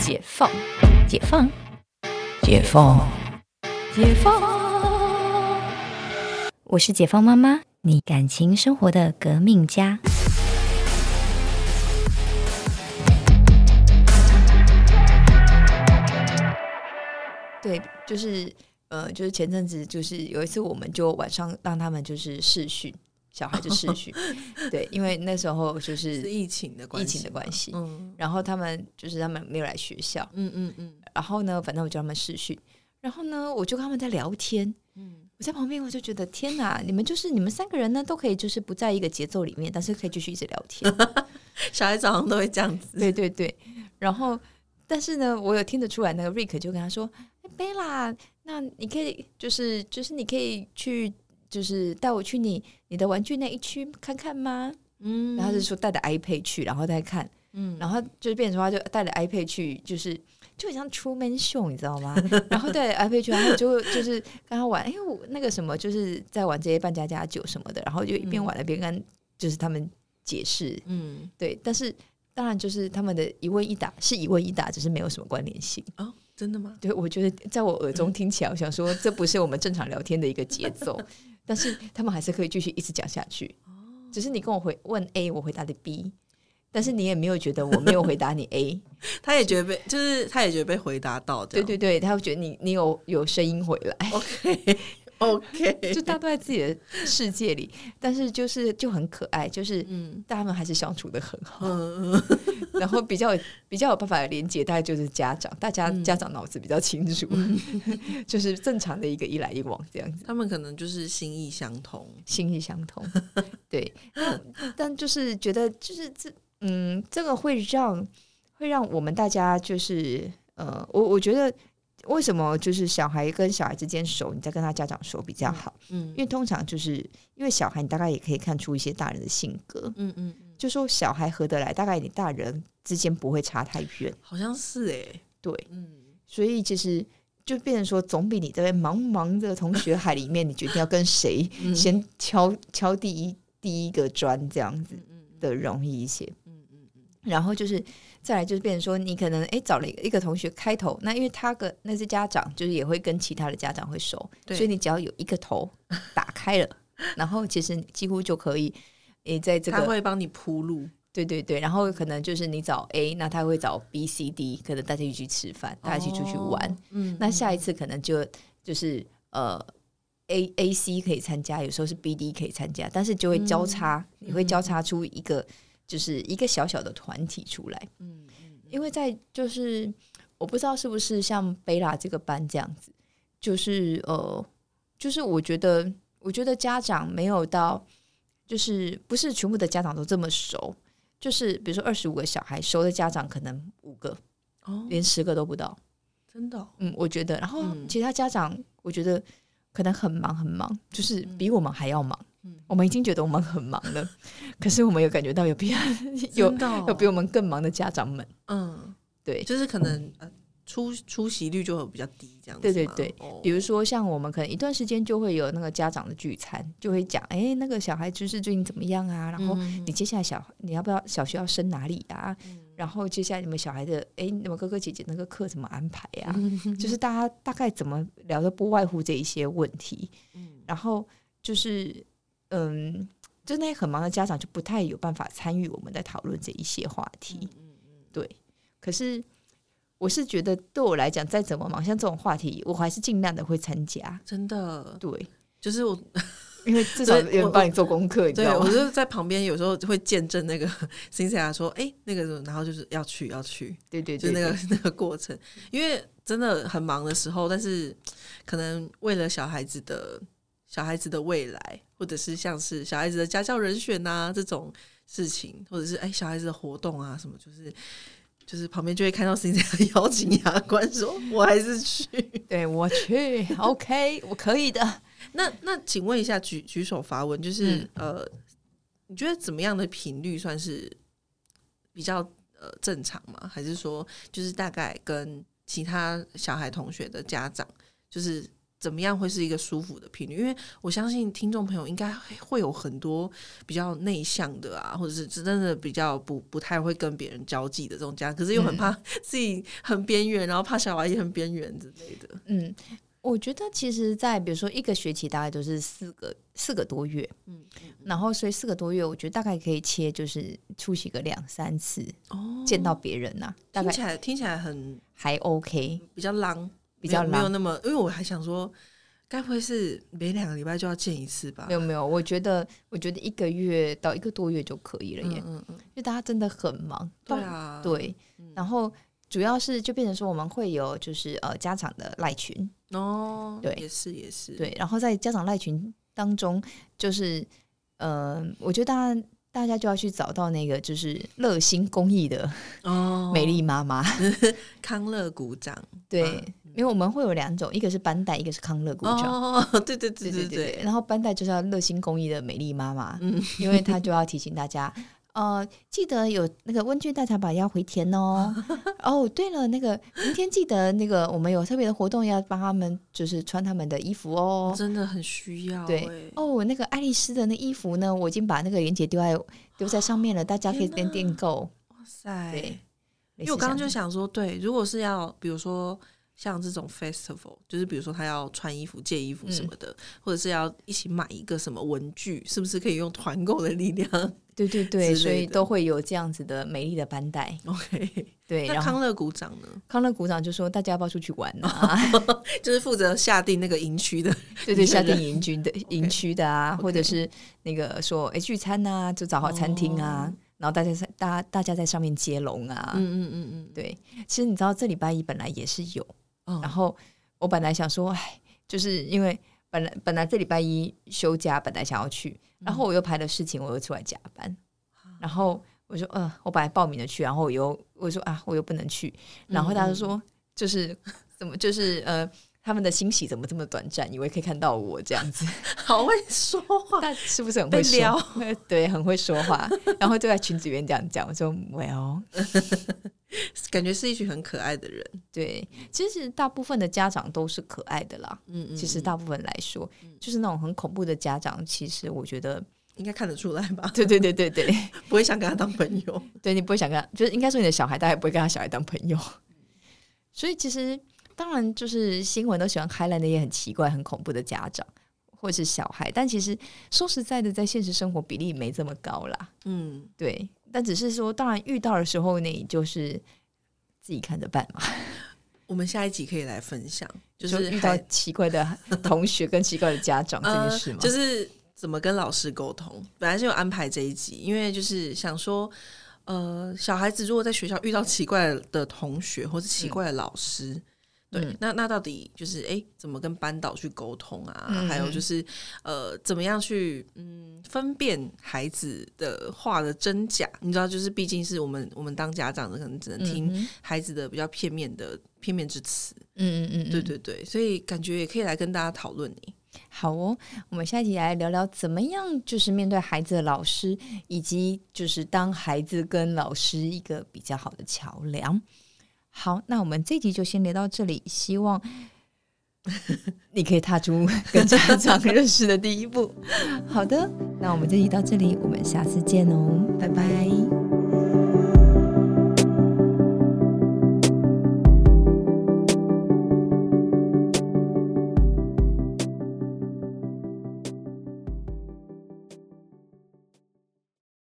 解放，解放，解放，解放。我是解放妈妈，你感情生活的革命家。对，就是呃，就是前阵子就是有一次，我们就晚上让他们就是视讯，小孩就视讯，对，因为那时候就是是疫情的关疫系，情的关系，嗯。然后他们就是他们没有来学校，嗯嗯嗯。然后呢，反正我就让他们视讯，然后呢，我就跟他们在聊天，嗯，我在旁边我就觉得天哪，你们就是你们三个人呢都可以就是不在一个节奏里面，但是可以继续一直聊天，小孩早上都会这样子，对对对，然后但是呢，我有听得出来，那个 Rick 就跟他说：“哎贝拉，那你可以就是就是你可以去就是带我去你你的玩具那一区看看吗？”嗯然后就说带着 iPad 去，然后再看，嗯然后就变成说他就带着 iPad 去，就是就很像 Truman Show，你知道吗？然后带着 iPad 去，然后就就是跟他玩，哎我那个什么就是在玩这些扮家家酒什么的，然后就一边玩一边跟就是他们解释，嗯对，但是当然就是他们的一问一答是一问一答，只是没有什么关联性。哦，真的吗？对，我觉得在我耳中听起来，我想说这不是我们正常聊天的一个节奏，但是他们还是可以继续一直讲下去。只是你跟我回问 A，我回答的 B，但是你也没有觉得我没有回答你 A，他也觉得被，就是他也觉得被回答到，对对对，他会觉得你你有有声音回来，，OK OK，就大家都在自己的世界里，但是就是就很可爱，就是嗯。他们还是相处的很好。然后比较比较有办法连接，大概就是家长，大家、嗯。家长脑子比较清楚，就是正常的一个一来一往这样子，他们可能就是心意相通，心意相通。对，但但就是觉得就是这嗯，这个会让会让我们大家就是呃，我我觉得为什么就是小孩跟小孩之间熟，你再跟他家长熟比较好，嗯因为通常就是因为小孩，你大概也可以看出一些大人的性格，嗯嗯，就说小孩合得来，大概你大人之间不会差太远。好像是哎，对，嗯。所以其实就变成说，总比你在茫茫的同学海里面，你决定要跟谁 嗯。先敲敲第一第一个砖这样子嗯。的容易一些。然后就是再来就是变成说，你可能诶找了一个同学开头，那因为他跟那是家长，就是也会跟其他的家长会熟，所以你只要有一个头打开了，然后其实你几乎就可以诶在这个他个会帮你铺路，对对对，然后可能就是你找 A，那他会找 B、C、D，可能大家一起去吃饭，大家一起出去玩。哦，嗯，那下一次可能就就是呃 A A C 可以参加，有时候是 B D 可以参加，但是就会交叉，你会交叉出一个就是一个小小的团体出来。嗯嗯因为在就是我不知道是不是像贝拉这个班这样子，就是呃，就是我觉得我觉得家长没有到，就是不是全部的家长都这么熟。就是比如说二十五个小孩，熟的家长可能五个，哦，连十个都不到。真的哦，嗯，我觉得，然后嗯其他家长，我觉得可能很忙很忙，就是嗯比我们还要忙。嗯我们已经觉得我们很忙了，可是我们有感觉到有比有有比我们更忙的家长们。嗯，对，就是可能呃出出席率就会比较低，这样子对对对。哦。比如说像我们可能一段时间就会有那个家长的聚餐，就会讲，哎，那个小孩就是最近怎么样啊？然后嗯。你接下来小你要不要小学要升哪里啊？然后接下来你们小孩的，哎，你们哥哥姐姐那个课怎么安排呀、就是大家大概怎么聊的，不外乎这一些问题。嗯。然后就是，嗯，就那些很忙的家长就不太有办法参与我们在讨论这一些话题。嗯嗯对，可是我是觉得对我来讲，再怎么忙，像这种话题，我还是尽量的会参加。真的对，就是我 因为至少有人帮你做功课，你知对道吗？我就是在旁边，有时候会见证那个 n t h 说，哎、那个什么，然后就是要去要去，对对对，就那个 那个过程，因为真的很忙的时候，但是可能为了小孩子的小孩子的未来，或者是像是小孩子的家教人选呐、这种事情，或者是哎、小孩子的活动啊什么，就是就是旁边就会看到 c t h 邀请牙关说，我还是去。对我去，OK，我可以的。那那请问一下，举举手发问，就是、嗯呃，你觉得怎么样的频率算是比较呃正常吗？还是说就是大概跟其他小孩同学的家长，就是怎么样会是一个舒服的频率？因为我相信听众朋友应该会有很多比较内向的啊，或者是真的比较不不太会跟别人交际的这种家，可是又很怕 自己很边缘，然后怕小孩也很边缘之类的。嗯，我觉得其实，在比如说一个学期大概都是四个四个多月，嗯，然后所以四个多月，我觉得大概可以切，就是出席个两三次，哦，见到别人呐、大概听起来听起来很还 OK。比较浪，比较没有那么，因为我还想说，该不会是每两个礼拜就要见一次吧？没有没有，我觉得我觉得一个月到一个多月就可以了耶，嗯嗯嗯，因为大家真的很忙。对啊，对，嗯。然后主要是就变成说我们会有就是呃家长的赖群，哦，对。也是也是，对，然后在家长赖群当中，就是呃，我觉得大家大家就要去找到那个就是热心公益的哦，美丽妈妈，康乐鼓掌，对，嗯因为我们会有两种，一个是班带，一个是康乐鼓掌。哦，对对对对对对对，然后班带就是要热心公益的美丽妈妈，嗯因为她就要提醒大家，呃，记得有那个问卷大茶把要回填哦。哦，对了，那个明天记得那个我们有特别的活动，要帮他们就是穿他们的衣服哦。真的很需要，对欸哦，那个爱丽丝的那衣服呢，我已经把那个链接丢在丢在上面了，大家可以天哪边订购。哇塞，对，因为我刚刚就想说，对，如果是要比如说像这种 festival，就是比如说他要穿衣服、借衣服什么的，或者是要一起买一个什么文具，是不是可以用团购的力量像 对对对，所以都会有这样子的美丽的班带。？OK，对，那康乐鼓掌呢，康乐鼓掌就说大家要不要出去玩啊？就是负责下定那个营区的，对对，夏人令营区的营区的啊，或者是那个说哎聚餐啊，就找好餐厅啊，然后大家在大大家在上面接龙啊。嗯嗯嗯嗯，对，其实你知道这礼拜一本来也是有，嗯。然后我本来想说，哎，就是因为本来本来这礼拜一休假，本来想要去，然后我又排了事情，我又出来加班，然后我说，呃，我本来报名了去，然后我又我说啊，我又不能去，然后大家就说，就是怎么就是呃。他们的欣喜怎么这么短暂？以为可以看到我这样子，好会说话，但是不是很会说撩？对，很会说话。然后就在群子里面这样讲，我说：“Well，感觉是一群很可爱的人。对，其实大部分的家长都是可爱的啦。嗯嗯，其实大部分来说，就是那种很恐怖的家长，其实我觉得，应该看得出来吧？对对对对对，不会想跟他当朋友。对你不会想跟他，就是应该说你的小孩大概不会跟他小孩当朋友。所以其实当然就是新闻都喜欢 highlight 那些很奇怪、很恐怖的家长或是小孩，但其实说实在的，在现实生活比例没这么高啦。嗯，对，但只是说，当然遇到的时候，你就是自己看着办嘛。我们下一集可以来分享，就 就是遇到奇怪的同学跟奇怪的家长 这件事吗？呃就是怎么跟老师沟通。本来是有安排这一集，因为就是想说，呃，小孩子如果在学校遇到奇怪的同学或是奇怪的老师。对，嗯那那到底就是哎，怎么跟班导去沟通啊？嗯还有就是呃，怎么样去嗯分辨孩子的话的真假？你知道，就是毕竟是我们我们当家长的，可能只能听嗯孩子的比较片面的片面之词。嗯嗯嗯，对对对，所以感觉也可以来跟大家讨论你。好哦。我们下一集来聊聊怎么样，就是面对孩子的老师，以及就是当孩子跟老师一个比较好的桥梁。好，那我们这集就先聊到这里，希望 你可以踏出跟家长 认识的第一步。好的，那我们这集到这里，我们下次见哦，拜拜